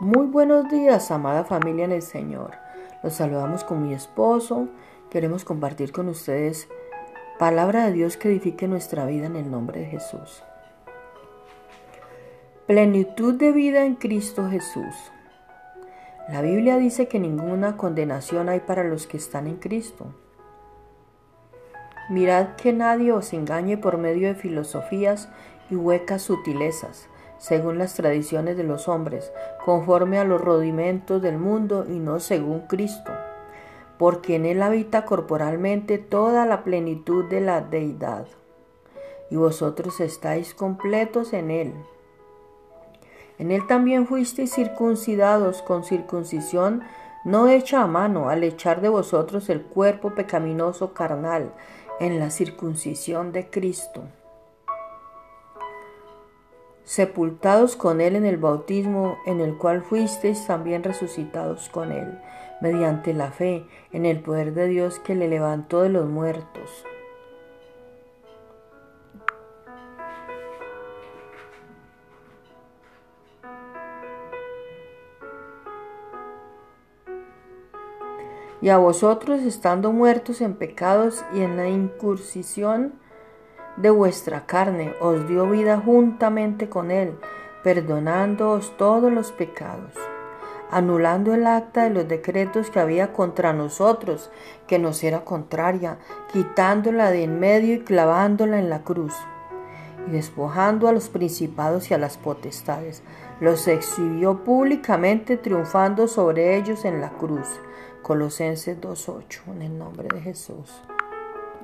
Muy buenos días, amada familia en el Señor. Los saludamos con mi esposo. Queremos compartir con ustedes palabra de Dios que edifique nuestra vida en el nombre de Jesús. Plenitud de vida en Cristo Jesús. La Biblia dice que ninguna condenación hay para los que están en Cristo. Mirad que nadie os engañe por medio de filosofías y huecas sutilezas según las tradiciones de los hombres, conforme a los rudimentos del mundo y no según Cristo, porque en Él habita corporalmente toda la plenitud de la deidad, y vosotros estáis completos en Él. En Él también fuisteis circuncidados con circuncisión no hecha a mano, al echar de vosotros el cuerpo pecaminoso carnal en la circuncisión de Cristo sepultados con Él en el bautismo en el cual fuisteis también resucitados con Él, mediante la fe en el poder de Dios que le levantó de los muertos. Y a vosotros, estando muertos en pecados y en la incursión, de vuestra carne, os dio vida juntamente con él, perdonándoos todos los pecados, anulando el acta de los decretos que había contra nosotros, que nos era contraria, quitándola de en medio y clavándola en la cruz, y despojando a los principados y a las potestades, los exhibió públicamente, triunfando sobre ellos en la cruz. Colosenses 2.8, en el nombre de Jesús.